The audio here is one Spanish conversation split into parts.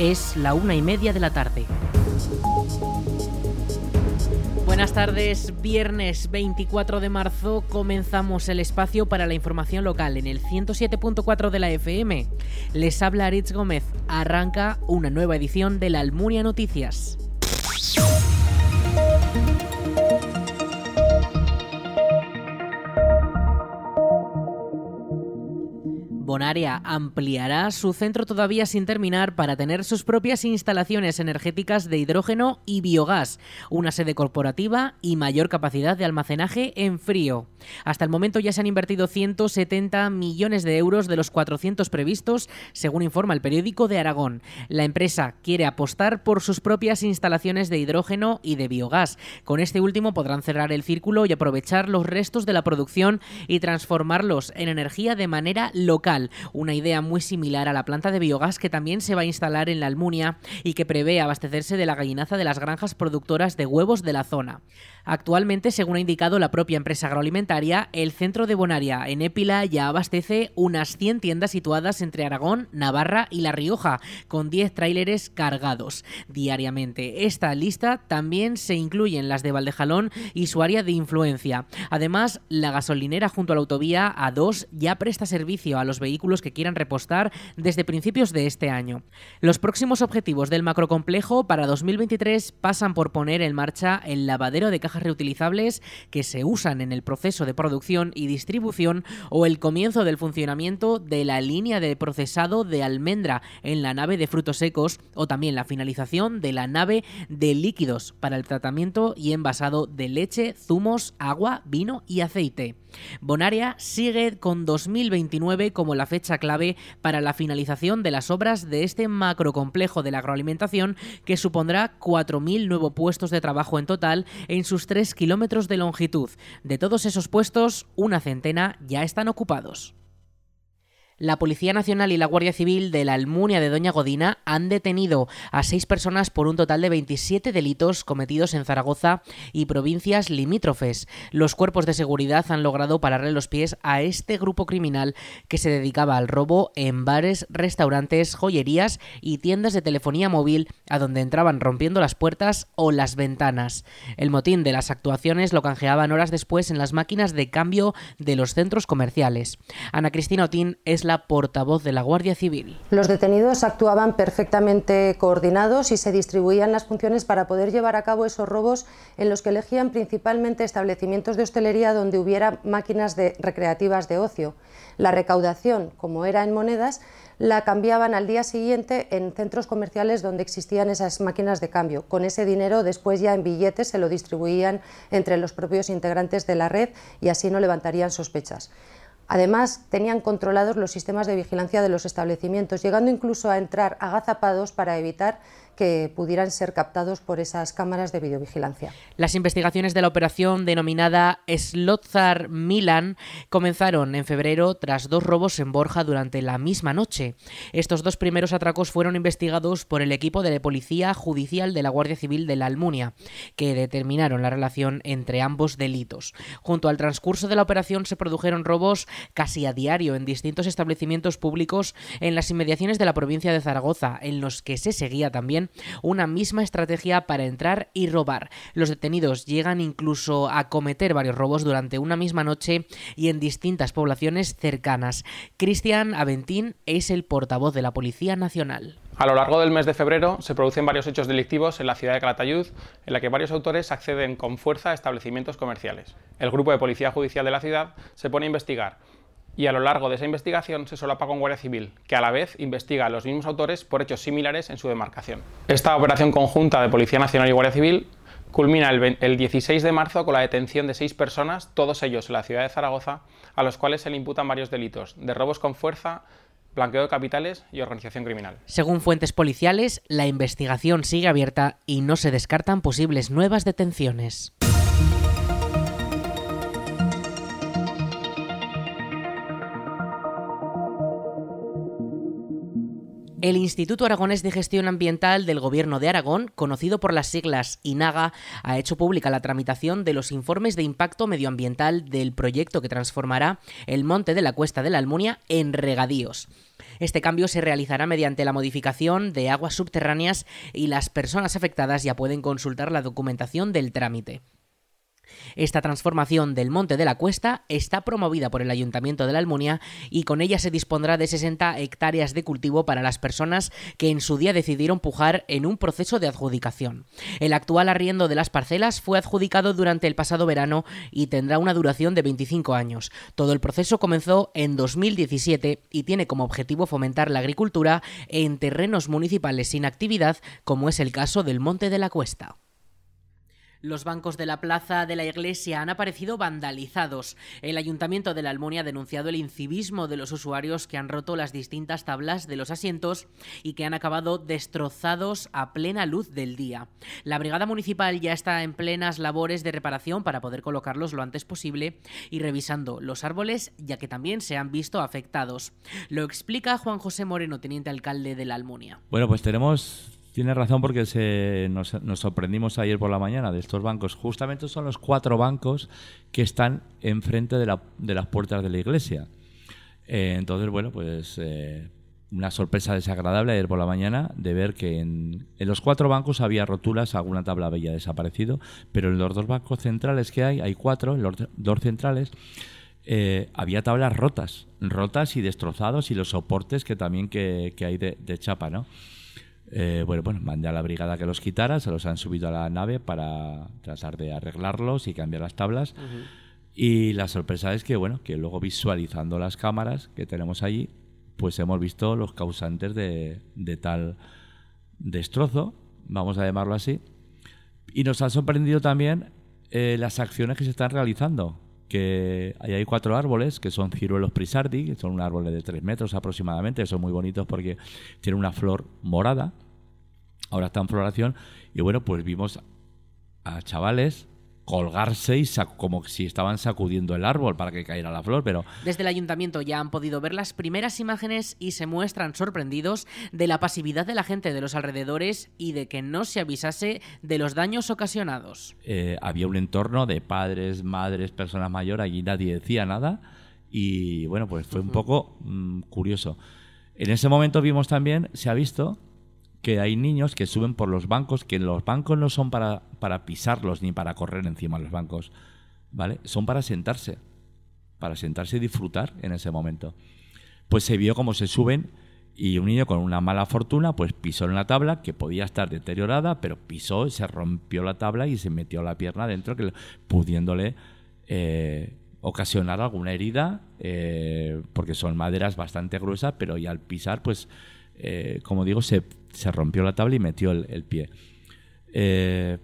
Es la una y media de la tarde. Buenas tardes, viernes 24 de marzo comenzamos el espacio para la información local en el 107.4 de la FM. Les habla Aritz Gómez, arranca una nueva edición de la Almunia Noticias. Bonaria ampliará su centro todavía sin terminar para tener sus propias instalaciones energéticas de hidrógeno y biogás, una sede corporativa y mayor capacidad de almacenaje en frío. Hasta el momento ya se han invertido 170 millones de euros de los 400 previstos, según informa el periódico de Aragón. La empresa quiere apostar por sus propias instalaciones de hidrógeno y de biogás. Con este último podrán cerrar el círculo y aprovechar los restos de la producción y transformarlos en energía de manera local una idea muy similar a la planta de biogás que también se va a instalar en la Almunia y que prevé abastecerse de la gallinaza de las granjas productoras de huevos de la zona. Actualmente, según ha indicado la propia empresa agroalimentaria, el centro de Bonaria en Épila ya abastece unas 100 tiendas situadas entre Aragón, Navarra y La Rioja, con 10 tráileres cargados diariamente. Esta lista también se incluyen las de Valdejalón y su área de influencia. Además, la gasolinera junto a la autovía A2 ya presta servicio a los vehículos que quieran repostar desde principios de este año. Los próximos objetivos del macrocomplejo para 2023 pasan por poner en marcha el lavadero de cajas reutilizables que se usan en el proceso de producción y distribución o el comienzo del funcionamiento de la línea de procesado de almendra en la nave de frutos secos o también la finalización de la nave de líquidos para el tratamiento y envasado de leche, zumos, agua, vino y aceite. Bonaria sigue con 2029 como la fecha clave para la finalización de las obras de este macrocomplejo de la agroalimentación que supondrá 4.000 nuevos puestos de trabajo en total en sus 3 kilómetros de longitud. De todos esos puestos, una centena ya están ocupados. La Policía Nacional y la Guardia Civil de la Almunia de Doña Godina han detenido a seis personas por un total de 27 delitos cometidos en Zaragoza y provincias limítrofes. Los cuerpos de seguridad han logrado pararle los pies a este grupo criminal que se dedicaba al robo en bares, restaurantes, joyerías y tiendas de telefonía móvil a donde entraban rompiendo las puertas o las ventanas. El motín de las actuaciones lo canjeaban horas después en las máquinas de cambio de los centros comerciales. Ana Cristina Otín es la la portavoz de la Guardia Civil. Los detenidos actuaban perfectamente coordinados y se distribuían las funciones para poder llevar a cabo esos robos en los que elegían principalmente establecimientos de hostelería donde hubiera máquinas recreativas de ocio. La recaudación, como era en monedas, la cambiaban al día siguiente en centros comerciales donde existían esas máquinas de cambio. Con ese dinero después ya en billetes se lo distribuían entre los propios integrantes de la red y así no levantarían sospechas. Además, tenían controlados los sistemas de vigilancia de los establecimientos, llegando incluso a entrar agazapados para evitar que pudieran ser captados por esas cámaras de videovigilancia. Las investigaciones de la operación denominada Slotzar Milan comenzaron en febrero tras dos robos en Borja durante la misma noche. Estos dos primeros atracos fueron investigados por el equipo de Policía Judicial de la Guardia Civil de la Almunia, que determinaron la relación entre ambos delitos. Junto al transcurso de la operación se produjeron robos casi a diario en distintos establecimientos públicos en las inmediaciones de la provincia de Zaragoza, en los que se seguía también una misma estrategia para entrar y robar. Los detenidos llegan incluso a cometer varios robos durante una misma noche y en distintas poblaciones cercanas. Cristian Aventín es el portavoz de la Policía Nacional. A lo largo del mes de febrero se producen varios hechos delictivos en la ciudad de Calatayud, en la que varios autores acceden con fuerza a establecimientos comerciales. El grupo de policía judicial de la ciudad se pone a investigar y a lo largo de esa investigación se solapa con Guardia Civil, que a la vez investiga a los mismos autores por hechos similares en su demarcación. Esta operación conjunta de Policía Nacional y Guardia Civil culmina el, 16 de marzo con la detención de seis personas, todos ellos en la ciudad de Zaragoza, a los cuales se le imputan varios delitos de robos con fuerza, blanqueo de capitales y organización criminal. Según fuentes policiales, la investigación sigue abierta y no se descartan posibles nuevas detenciones. El Instituto Aragonés de Gestión Ambiental del Gobierno de Aragón, conocido por las siglas INAGA, ha hecho pública la tramitación de los informes de impacto medioambiental del proyecto que transformará el monte de la Cuesta de la Almunia en regadíos. Este cambio se realizará mediante la modificación de aguas subterráneas y las personas afectadas ya pueden consultar la documentación del trámite. Esta transformación del Monte de la Cuesta está promovida por el Ayuntamiento de la Almunia y con ella se dispondrá de 60 hectáreas de cultivo para las personas que en su día decidieron pujar en un proceso de adjudicación. El actual arriendo de las parcelas fue adjudicado durante el pasado verano y tendrá una duración de 25 años. Todo el proceso comenzó en 2017 y tiene como objetivo fomentar la agricultura en terrenos municipales sin actividad, como es el caso del Monte de la Cuesta. Los bancos de la plaza de la iglesia han aparecido vandalizados. El ayuntamiento de la Almunia ha denunciado el incivismo de los usuarios que han roto las distintas tablas de los asientos y que han acabado destrozados a plena luz del día. La brigada municipal ya está en plenas labores de reparación para poder colocarlos lo antes posible y revisando los árboles ya que también se han visto afectados. Lo explica Juan José Moreno, teniente alcalde de la Almunia. Bueno, pues tenemos tiene razón porque se, nos, sorprendimos ayer por la mañana de estos bancos. Justamente son los cuatro bancos que están enfrente de, la, de las puertas de la iglesia. Eh, entonces, bueno, pues eh, una sorpresa desagradable ayer por la mañana de ver que en, los cuatro bancos había roturas, alguna tabla había desaparecido, pero en los dos bancos centrales que hay, hay cuatro, en los dos centrales, eh, había tablas rotas, rotas y destrozados y los soportes que también que, hay de chapa, ¿no? Eh, bueno, bueno, mandé a la brigada que los quitara, se los han subido a la nave para tratar de arreglarlos y cambiar las tablas. Y la sorpresa es que, bueno, que luego visualizando las cámaras que tenemos allí, pues hemos visto los causantes de, tal destrozo, vamos a llamarlo así. Y nos ha sorprendido también eh, las acciones que se están realizando. Que hay cuatro árboles que son ciruelos prisardi, que son un árbol de tres metros aproximadamente, son muy bonitos porque tienen una flor morada ahora está en floración. Y bueno, pues vimos a chavales colgarse y como si estaban sacudiendo el árbol para que cayera la flor, pero... Desde el ayuntamiento ya han podido ver las primeras imágenes y se muestran sorprendidos de la pasividad de la gente de los alrededores y de que no se avisase de los daños ocasionados. Eh, había un entorno de padres, madres, personas mayores, allí nadie decía nada y bueno, pues fue un poco mm, curioso. En ese momento vimos también, se ha visto que hay niños que suben por los bancos, que los bancos no son para, para pisarlos ni para correr encima de los bancos, ¿vale? Son para sentarse, para sentarse y disfrutar en ese momento. Pues se vio cómo se suben y un niño con una mala fortuna pues pisó en la tabla que podía estar deteriorada, pero pisó, se rompió la tabla y se metió la pierna dentro, que, pudiéndole eh, ocasionar alguna herida, eh, porque son maderas bastante gruesas, pero y al pisar pues eh, como digo, se, rompió la tabla y metió el, pie. Eh,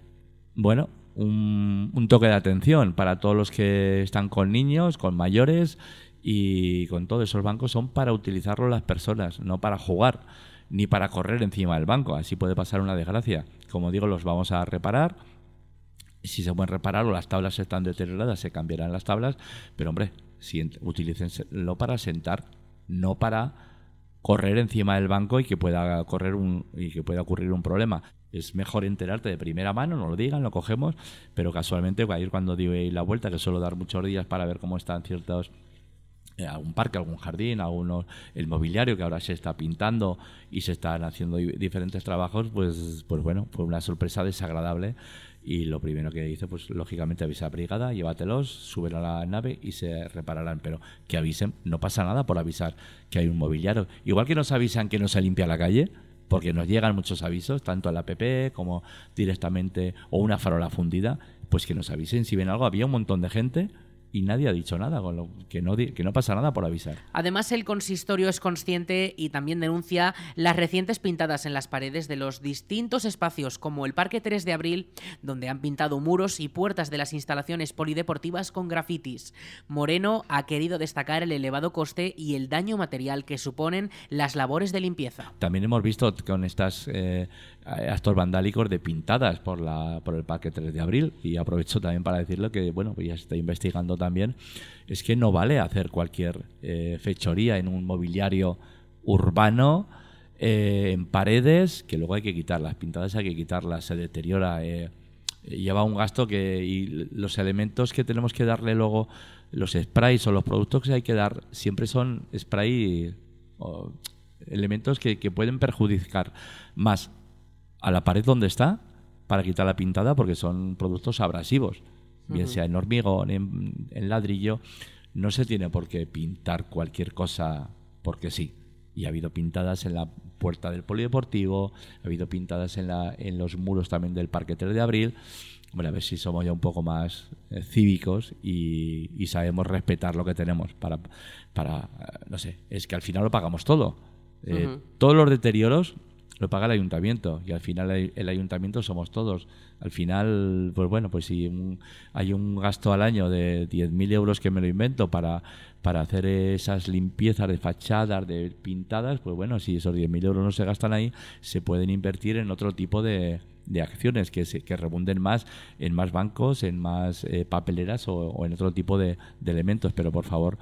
bueno, un, toque de atención para todos los que están con niños, con mayores y con todos esos bancos son para utilizarlo las personas, no para jugar ni para correr encima del banco. Así puede pasar una desgracia. Como digo, los vamos a reparar. Si se pueden reparar o las tablas están deterioradas, se cambiarán las tablas. Pero hombre, si, para sentar, no para correr encima del banco y que pueda correr un y que pueda ocurrir un problema. Es mejor enterarte de primera mano, no lo digan, lo cogemos, pero casualmente va a ir cuando di la vuelta, que suelo dar muchos días para ver cómo están ciertos eh, algún parque, algún jardín, algunos el mobiliario que ahora se está pintando y se están haciendo diferentes trabajos, pues pues bueno, fue una sorpresa desagradable y lo primero que hice, pues lógicamente avisa a brigada, llévatelos, suben a la nave y se repararán. Pero que avisen, no pasa nada por avisar que hay un mobiliario. Igual que nos avisan que no se limpia la calle, porque nos llegan muchos avisos, tanto a la app como directamente, o una farola fundida, pues que nos avisen si ven algo. Había un montón de gente y nadie ha dicho nada, con lo que no, que no pasa nada por avisar. Además, el consistorio es consciente y también denuncia las recientes pintadas en las paredes de los distintos espacios, como el Parque 3 de Abril, donde han pintado muros y puertas de las instalaciones polideportivas con grafitis. Moreno ha querido destacar el elevado coste y el daño material que suponen las labores de limpieza. También hemos visto con estas eh, actos vandálicos de pintadas por, la, por el Parque 3 de Abril. Y aprovecho también para decirle que, bueno, pues ya se está investigando también, es que no vale hacer cualquier eh, fechoría en un mobiliario urbano eh, en paredes, que luego hay que quitarlas, pintadas hay que quitarlas, se deteriora, eh, lleva un gasto que y los elementos que tenemos que darle luego, los sprays o los productos que hay que dar, siempre son spray o elementos que, que pueden perjudicar más a la pared donde está para quitar la pintada porque son productos abrasivos, bien sea en hormigón, en, en ladrillo, no se tiene por qué pintar cualquier cosa porque sí y ha habido pintadas en la puerta del polideportivo, ha habido pintadas en, la, en los muros también del Parque 3 de Abril. Bueno, a ver si somos ya un poco más eh, cívicos y, y, sabemos respetar lo que tenemos para, para, no sé, es que al final lo pagamos todo. Eh, Todos los deterioros lo paga el ayuntamiento y al final el ayuntamiento somos todos. Al final, pues bueno, pues si hay un gasto al año de 10.000 euros que me lo invento para, para hacer esas limpiezas de fachadas, de pintadas, pues bueno, si esos 10.000 euros no se gastan ahí, se pueden invertir en otro tipo de, de acciones que, se, que rebunden más en más bancos, en más eh, papeleras o, en otro tipo de elementos. Pero por favor,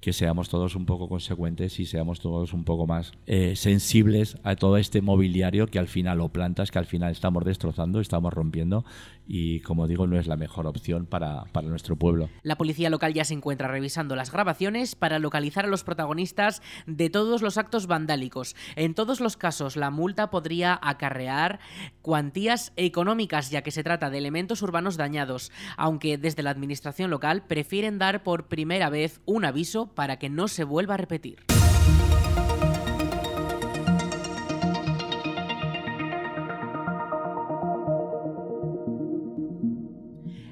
que seamos todos un poco consecuentes y seamos todos un poco más eh, sensibles a todo este mobiliario que al final, o plantas que al final estamos destrozando, estamos rompiendo y como digo, no es la mejor opción para, para nuestro pueblo. La policía local ya se encuentra revisando las grabaciones para localizar a los protagonistas de todos los actos vandálicos. En todos los casos, la multa podría acarrear cuantías económicas, ya que se trata de elementos urbanos dañados, aunque desde la administración local prefieren dar por primera vez un aviso para que no se vuelva a repetir.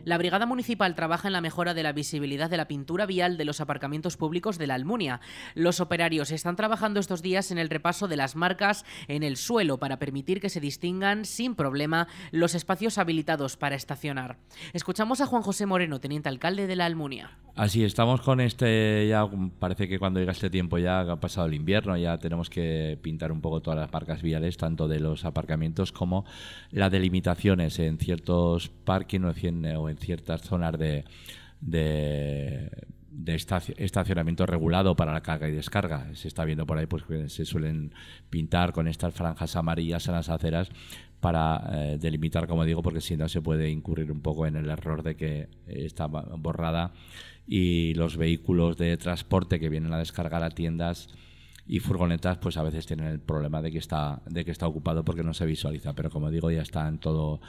La Brigada Municipal trabaja en la mejora de la visibilidad de la pintura vial de los aparcamientos públicos de la Almunia. Los operarios están trabajando estos días en el repaso de las marcas en el suelo para permitir que se distingan sin problema los espacios habilitados para estacionar. Escuchamos a Juan José Moreno, teniente alcalde de la Almunia. Así estamos con este, ya parece que cuando llega este tiempo ya ha pasado el invierno, ya tenemos que pintar un poco todas las marcas viales, tanto de los aparcamientos como las delimitaciones en ciertos parques o en ciertas zonas de, estacionamiento regulado para la carga y descarga. Se está viendo por ahí pues que se suelen pintar con estas franjas amarillas en las aceras para eh, delimitar, como digo, porque si no se puede incurrir un poco en el error de que está borrada y los vehículos de transporte que vienen a descargar a tiendas y furgonetas pues a veces tienen el problema de que está de que está ocupado porque no se visualiza pero como digo ya está en todo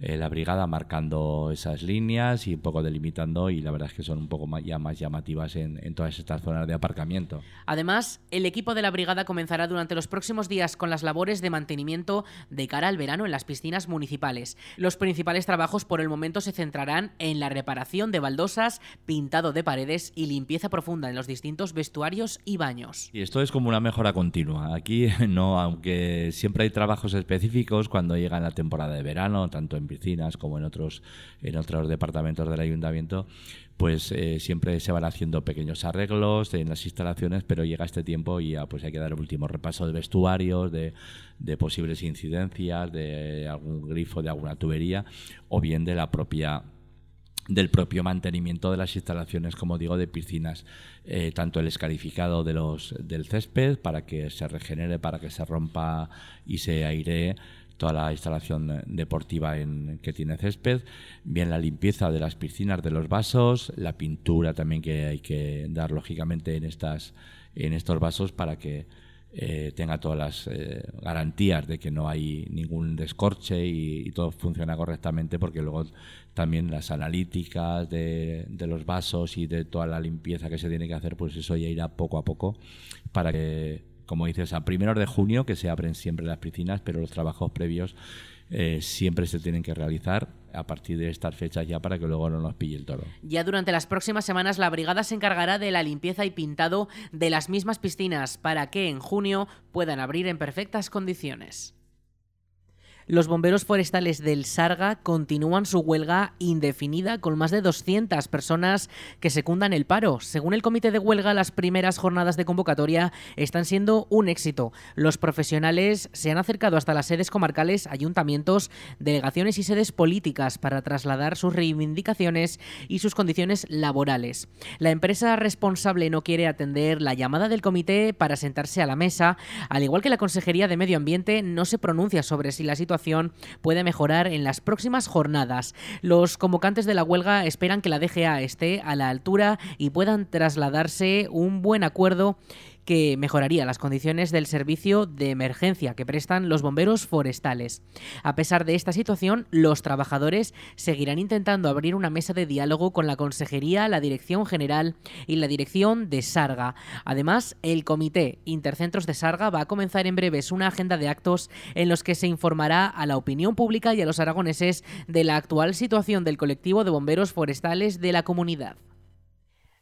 eh, la brigada marcando esas líneas y un poco delimitando y la verdad es que son un poco más, ya más llamativas en, en, todas estas zonas de aparcamiento. Además, el equipo de la brigada comenzará durante los próximos días con las labores de mantenimiento de cara al verano en las piscinas municipales. Los principales trabajos por el momento se centrarán en la reparación de baldosas, pintado de paredes y limpieza profunda en los distintos vestuarios y baños. Y esto es como una mejora continua. Aquí no, aunque siempre hay trabajos específicos cuando llega la temporada de verano, tanto en piscinas como en otros, en otros departamentos del ayuntamiento, pues eh, siempre se van haciendo pequeños arreglos en las instalaciones, pero llega este tiempo y ya pues hay que dar el último repaso de vestuarios, de, posibles incidencias, de algún grifo, de alguna tubería, o bien de la propia del propio mantenimiento de las instalaciones, como digo, de piscinas, eh, tanto el escarificado de los, del césped para que se regenere, para que se rompa y se airee toda la instalación deportiva en, que tiene césped, bien la limpieza de las piscinas, de los vasos, la pintura también que hay que dar lógicamente en estas en estos vasos para que eh, tenga todas las eh, garantías de que no hay ningún descorche y, todo funciona correctamente porque luego también las analíticas de, de, los vasos y de toda la limpieza que se tiene que hacer pues eso ya irá poco a poco para que como dices, a primeros de junio, que se abren siempre las piscinas, pero los trabajos previos eh, siempre se tienen que realizar a partir de estas fechas ya para que luego no nos pille el toro. Ya durante las próximas semanas la brigada se encargará de la limpieza y pintado de las mismas piscinas para que en junio puedan abrir en perfectas condiciones. Los bomberos forestales del Sarga continúan su huelga indefinida con más de 200 personas que secundan el paro. Según el comité de huelga, las primeras jornadas de convocatoria están siendo un éxito. Los profesionales se han acercado hasta las sedes comarcales, ayuntamientos, delegaciones y sedes políticas para trasladar sus reivindicaciones y sus condiciones laborales. La empresa responsable no quiere atender la llamada del comité para sentarse a la mesa, al igual que la Consejería de Medio Ambiente no se pronuncia sobre si la situación puede mejorar en las próximas jornadas. Los convocantes de la huelga esperan que la DGA esté a la altura y puedan trasladarse un buen acuerdo que mejoraría las condiciones del servicio de emergencia que prestan los bomberos forestales. A pesar de esta situación, los trabajadores seguirán intentando abrir una mesa de diálogo con la Consejería, la Dirección General y la Dirección de Sarga. Además, el Comité Intercentros de Sarga va a comenzar en breves una agenda de actos en los que se informará a la opinión pública y a los aragoneses de la actual situación del colectivo de bomberos forestales de la comunidad.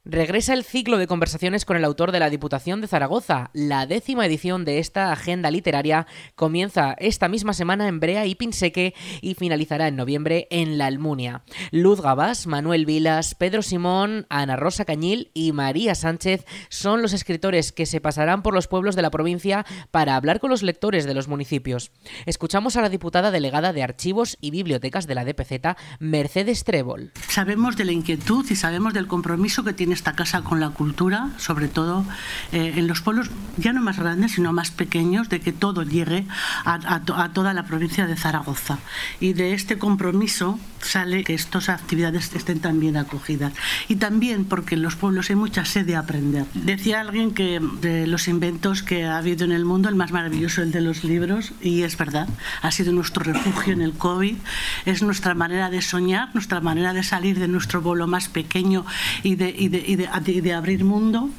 Regresa el ciclo de conversaciones con el autor de la Diputación de Zaragoza. La décima edición de esta agenda literaria comienza esta misma semana en Brea y Pinseque y finalizará en noviembre en La Almunia. Luz Gabás, Manuel Vilas, Pedro Simón, Ana Rosa Cañil y María Sánchez son los escritores que se pasarán por los pueblos de la provincia para hablar con los lectores de los municipios. Escuchamos a la diputada delegada de Archivos y Bibliotecas de la DPZ, Mercedes Trébol. Sabemos de la inquietud y sabemos del compromiso que tiene esta casa con la cultura, sobre todo eh, en los pueblos ya no más grandes, sino más pequeños, de que todo llegue a, toda la provincia de Zaragoza. Y de este compromiso sale que estas actividades estén también acogidas. Y también porque en los pueblos hay mucha sed de aprender. Decía alguien que de los inventos que ha habido en el mundo, el más maravilloso es el de los libros, y es verdad, ha sido nuestro refugio en el COVID, es nuestra manera de soñar, nuestra manera de salir de nuestro bolo más pequeño y de, y de, y de, abrir mundo.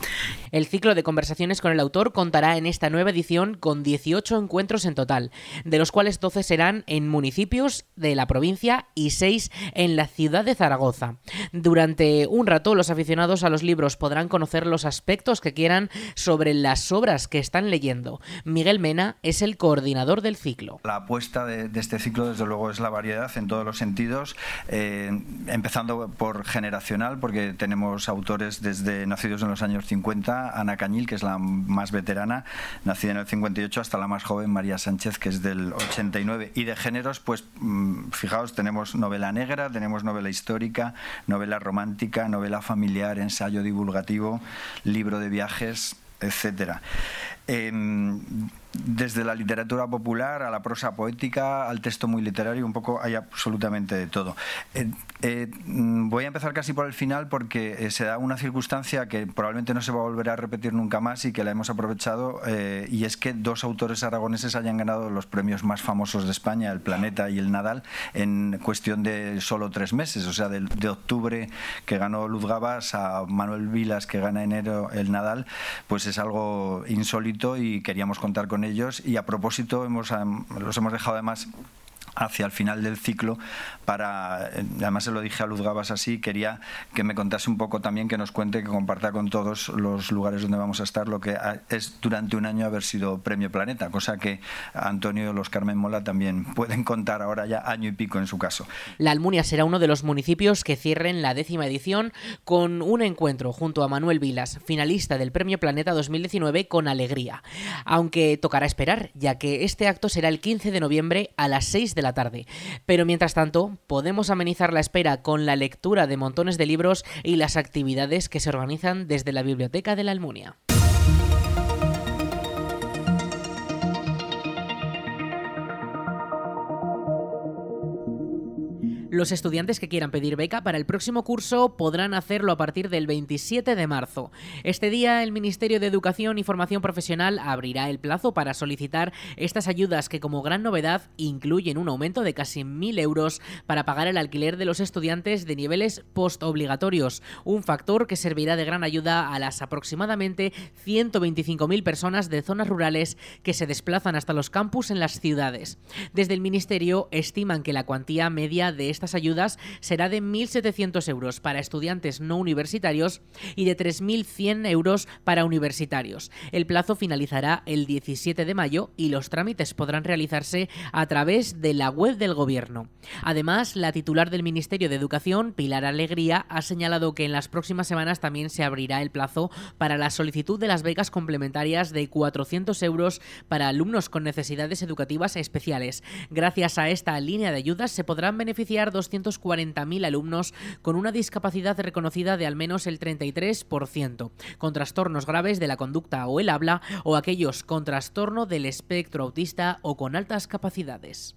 El ciclo de conversaciones con el autor contará en esta nueva edición con 18 encuentros en total, de los cuales 12 serán en municipios de la provincia y 6 en la ciudad de Zaragoza. Durante un rato los aficionados a los libros podrán conocer los aspectos que quieran sobre las obras que están leyendo. Miguel Mena es el coordinador del ciclo. La apuesta de, este ciclo desde luego es la variedad en todos los sentidos, eh, empezando por generacional, porque tenemos autores desde nacidos en los años 50, Ana Cañil, que es la más veterana, nacida en el 58, hasta la más joven, María Sánchez, que es del 89. Y de géneros, pues mm, fijaos, tenemos novela negra, tenemos novela histórica, novela romántica, novela familiar, ensayo divulgativo, libro de viajes, etcétera. Desde la literatura popular a la prosa poética, al texto muy literario, un poco hay absolutamente de todo. Eh, eh, mm, voy a empezar casi por el final porque eh, se da una circunstancia que probablemente no se va a volver a repetir nunca más y que la hemos aprovechado y es que dos autores aragoneses hayan ganado los premios más famosos de España, el Planeta y el Nadal, en cuestión de solo tres meses, o sea, de, de octubre que ganó Luz Gabas a Manuel Vilas que gana enero el Nadal, pues es algo insólito y queríamos contar con ellos. Y a propósito hemos, los hemos dejado además hacia el final del ciclo para, eh, además se lo dije a Luz Gabas así, quería que me contase un poco también, que nos cuente, que comparta con todos los lugares donde vamos a estar lo que es durante un año haber sido Premio Planeta, cosa que Antonio los Carmen Mola también pueden contar ahora ya año y pico en su caso. La Almunia será uno de los municipios que cierren la décima edición con un encuentro junto a Manuel Vilas, finalista del Premio Planeta 2019 con alegría, aunque tocará esperar, ya que este acto será el 15 de noviembre a las 6 de la tarde. Pero mientras tanto, podemos amenizar la espera con la lectura de montones de libros y las actividades que se organizan desde la Biblioteca de la Almunia. Los estudiantes que quieran pedir beca para el próximo curso podrán hacerlo a partir del 27 de marzo. Este día el Ministerio de Educación y Formación Profesional abrirá el plazo para solicitar estas ayudas que como gran novedad incluyen un aumento de casi 1.000 euros para pagar el alquiler de los estudiantes de niveles postobligatorios, un factor que servirá de gran ayuda a las aproximadamente 125.000 personas de zonas rurales que se desplazan hasta los campus en las ciudades. Desde el Ministerio estiman que la cuantía media de estas ayudas será de 1.700 euros para estudiantes no universitarios y de 3.100 euros para universitarios. El plazo finalizará el 17 de mayo y los trámites podrán realizarse a través de la web del Gobierno. Además, la titular del Ministerio de Educación, Pilar Alegría, ha señalado que en las próximas semanas también se abrirá el plazo para la solicitud de las becas complementarias de 400 euros para alumnos con necesidades educativas especiales. Gracias a esta línea de ayudas se podrán beneficiar 240.000 alumnos con una discapacidad reconocida de al menos el 33%, con trastornos graves de la conducta o el habla o aquellos con trastorno del espectro autista o con altas capacidades.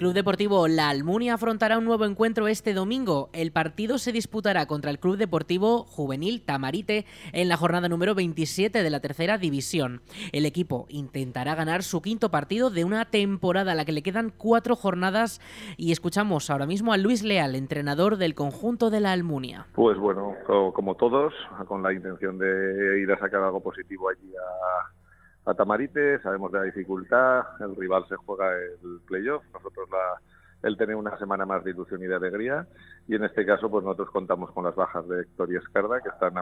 Club Deportivo La Almunia afrontará un nuevo encuentro este domingo. El partido se disputará contra el Club Deportivo Juvenil Tamarite en la jornada número 27 de la tercera división. El equipo intentará ganar su quinto partido de una temporada a la que le quedan cuatro jornadas y escuchamos ahora mismo a Luis Leal, entrenador del conjunto de La Almunia. Pues bueno, como todos, con la intención de ir a sacar algo positivo allí a a Tamarite, sabemos de la dificultad, el rival se juega el playoff, nosotros la, él tiene una semana más de ilusión y de alegría y en este caso pues nosotros contamos con las bajas de Héctor y Escarda que están,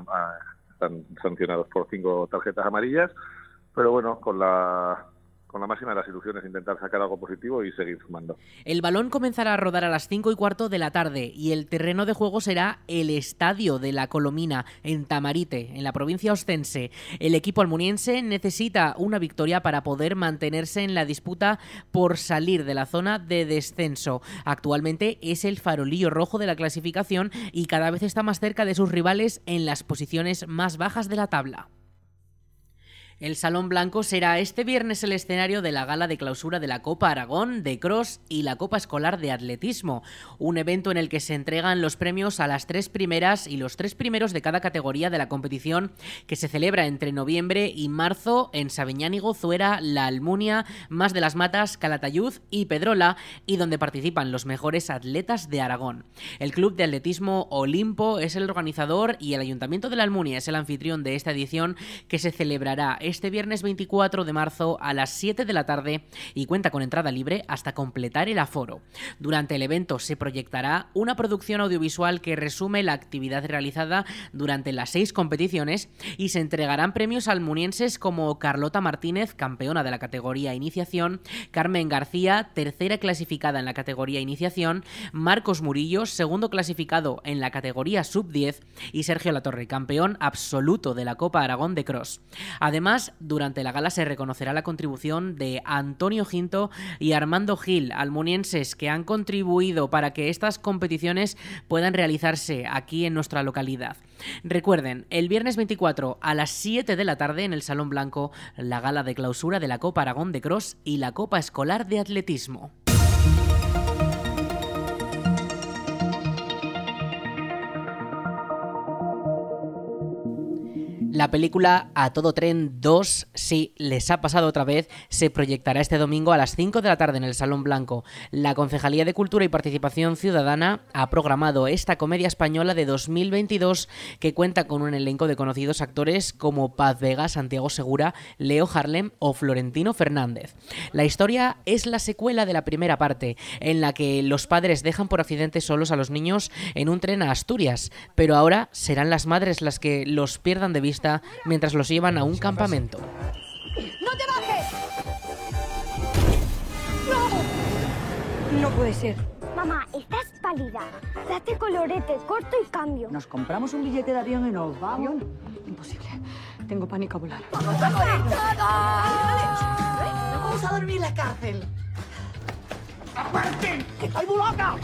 están sancionados por cinco tarjetas amarillas, pero bueno, con la con la máxima de las ilusiones, intentar sacar algo positivo y seguir sumando. El balón comenzará a rodar a las 5 y cuarto de la tarde y el terreno de juego será el Estadio de la Colomina, en Tamarite, en la provincia ostense. El equipo almuniense necesita una victoria para poder mantenerse en la disputa por salir de la zona de descenso. Actualmente es el farolillo rojo de la clasificación y cada vez está más cerca de sus rivales en las posiciones más bajas de la tabla. El Salón Blanco será este viernes el escenario de la gala de clausura de la Copa Aragón de Cross y la Copa Escolar de Atletismo, un evento en el que se entregan los premios a las tres primeras y los tres primeros de cada categoría de la competición que se celebra entre noviembre y marzo en Sabiñánigo, Zuera, La Almunia, Más de las Matas, Calatayud y Pedrola y donde participan los mejores atletas de Aragón. El Club de Atletismo Olimpo es el organizador y el Ayuntamiento de La Almunia es el anfitrión de esta edición que se celebrará este viernes 24 de marzo a las 7 de la tarde y cuenta con entrada libre hasta completar el aforo. Durante el evento se proyectará una producción audiovisual que resume la actividad realizada durante las seis competiciones y se entregarán premios almunienses como Carlota Martínez, campeona de la categoría Iniciación, Carmen García, tercera clasificada en la categoría Iniciación, Marcos Murillo, segundo clasificado en la categoría Sub-10 y Sergio Latorre, campeón absoluto de la Copa Aragón de Cross. Además, durante la gala se reconocerá la contribución de Antonio Ginto y Armando Gil, almunienses que han contribuido para que estas competiciones puedan realizarse aquí en nuestra localidad. Recuerden, el viernes 24 a las 7 de la tarde en el Salón Blanco, la gala de clausura de la Copa Aragón de Cross y la Copa Escolar de Atletismo. La película A Todo Tren 2, si les ha pasado otra vez, se proyectará este domingo a las 5 de la tarde en el Salón Blanco. La Concejalía de Cultura y Participación Ciudadana ha programado esta comedia española de 2022 que cuenta con un elenco de conocidos actores como Paz Vega, Santiago Segura, Leo Harlem o Florentino Fernández. La historia es la secuela de la primera parte, en la que los padres dejan por accidente solos a los niños en un tren a Asturias, pero ahora serán las madres las que los pierdan de vista mientras los llevan a un campamento. ¡No te bajes! ¡No! No puede ser. Mamá, estás pálida. Date colorete, corto y cambio. Nos compramos un billete de avión y nos vamos. Imposible. Tengo pánico a volar. ¡Vamos a dormir en la cárcel! ¡Aparte! ¡Que estoy muy loca!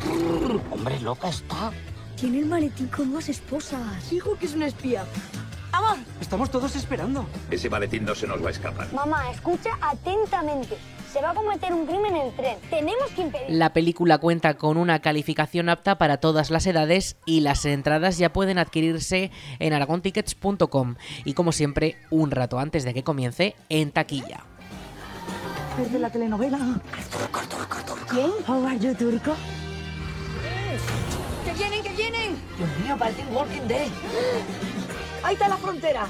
Hombre, loca está. Tiene el maletín con dos esposas. Dijo que es una espía. ¡Amor! Estamos todos esperando. Ese maletín no se nos va a escapar. Mamá, escucha atentamente. Se va a cometer un crimen en el tren. Tenemos que impedir. La película cuenta con una calificación apta para todas las edades y las entradas ya pueden adquirirse en aragontickets.com y como siempre, un rato antes de que comience en taquilla. ¿Es de la telenovela? ¿Quién? How are you, turco? ¡Que vienen, que vienen! Dios mío, parece un Walking Dead. ¡Ahí está la frontera!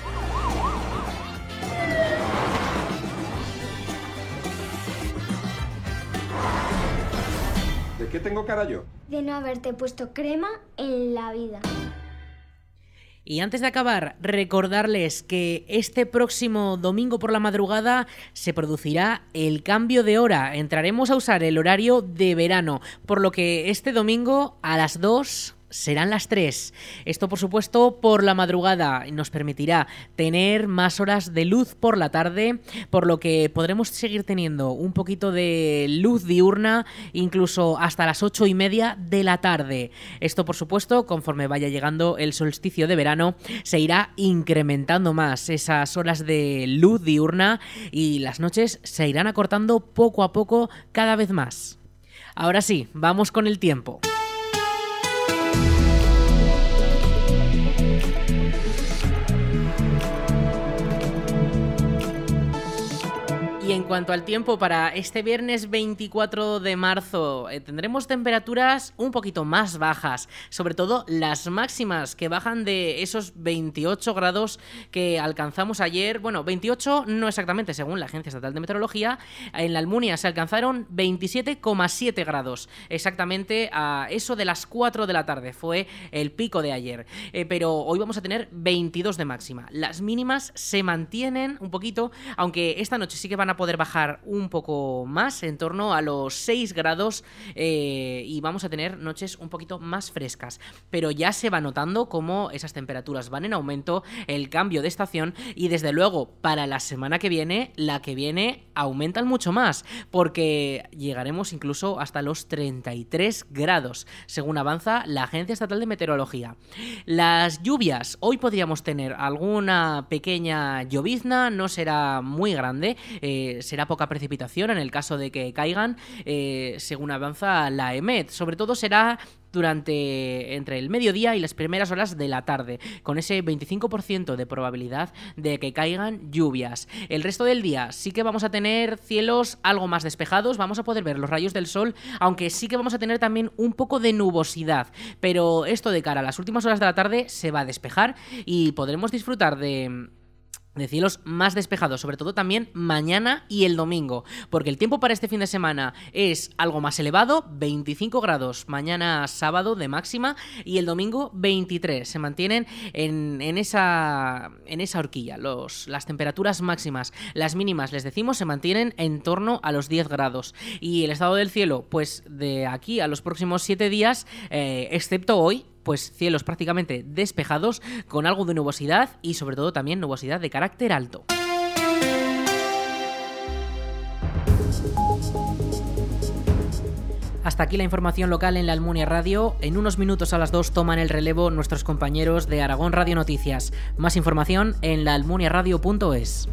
¿De qué tengo cara yo? De no haberte puesto crema en la vida. Y antes de acabar, recordarles que este próximo domingo por la madrugada se producirá el cambio de hora. Entraremos a usar el horario de verano, por lo que este domingo a las 2 serán las 3. Esto, por supuesto, por la madrugada nos permitirá tener más horas de luz por la tarde, por lo que podremos seguir teniendo un poquito de luz diurna, incluso hasta las 8 y media de la tarde. Esto, por supuesto, conforme vaya llegando el solsticio de verano, se irá incrementando más esas horas de luz diurna y las noches se irán acortando poco a poco cada vez más. Ahora sí, vamos con el tiempo. En cuanto al tiempo, para este viernes 24 de marzo eh, tendremos temperaturas un poquito más bajas, sobre todo las máximas que bajan de esos 28 grados que alcanzamos ayer. Bueno, 28 no exactamente, según la Agencia Estatal de Meteorología. En la Almunia se alcanzaron 27,7 grados, exactamente a eso de las 4 de la tarde, fue el pico de ayer. Eh, pero hoy vamos a tener 22 de máxima. Las mínimas se mantienen un poquito, aunque esta noche sí que van a poder bajar un poco más, en torno a los 6 grados, eh, y vamos a tener noches un poquito más frescas. Pero ya se va notando cómo esas temperaturas van en aumento, el cambio de estación, y desde luego para la semana que viene, la que viene aumentan mucho más, porque llegaremos incluso hasta los 33 grados, según avanza la Agencia Estatal de Meteorología. Las lluvias, hoy podríamos tener alguna pequeña llovizna, no será muy grande, será poca precipitación en el caso de que caigan, eh, según avanza la EMET. Sobre todo será durante entre el mediodía y las primeras horas de la tarde, con ese 25% de probabilidad de que caigan lluvias. El resto del día sí que vamos a tener cielos algo más despejados, vamos a poder ver los rayos del sol, aunque sí que vamos a tener también un poco de nubosidad, pero esto de cara a las últimas horas de la tarde se va a despejar y podremos disfrutar de de cielos más despejados, sobre todo también mañana y el domingo, porque el tiempo para este fin de semana es algo más elevado, 25 grados mañana sábado de máxima y el domingo 23. Se mantienen en, en esa, en esa horquilla las temperaturas máximas. Las mínimas, les decimos, se mantienen en torno a los 10 grados. Y el estado del cielo, pues de aquí a los próximos 7 días, eh, excepto hoy, pues cielos prácticamente despejados con algo de nubosidad y sobre todo también nubosidad de carácter alto. Hasta aquí la información local en la Almunia Radio. En unos minutos a las 2 toman el relevo nuestros compañeros de Aragón Radio Noticias. Más información en laalmuniaradio.es.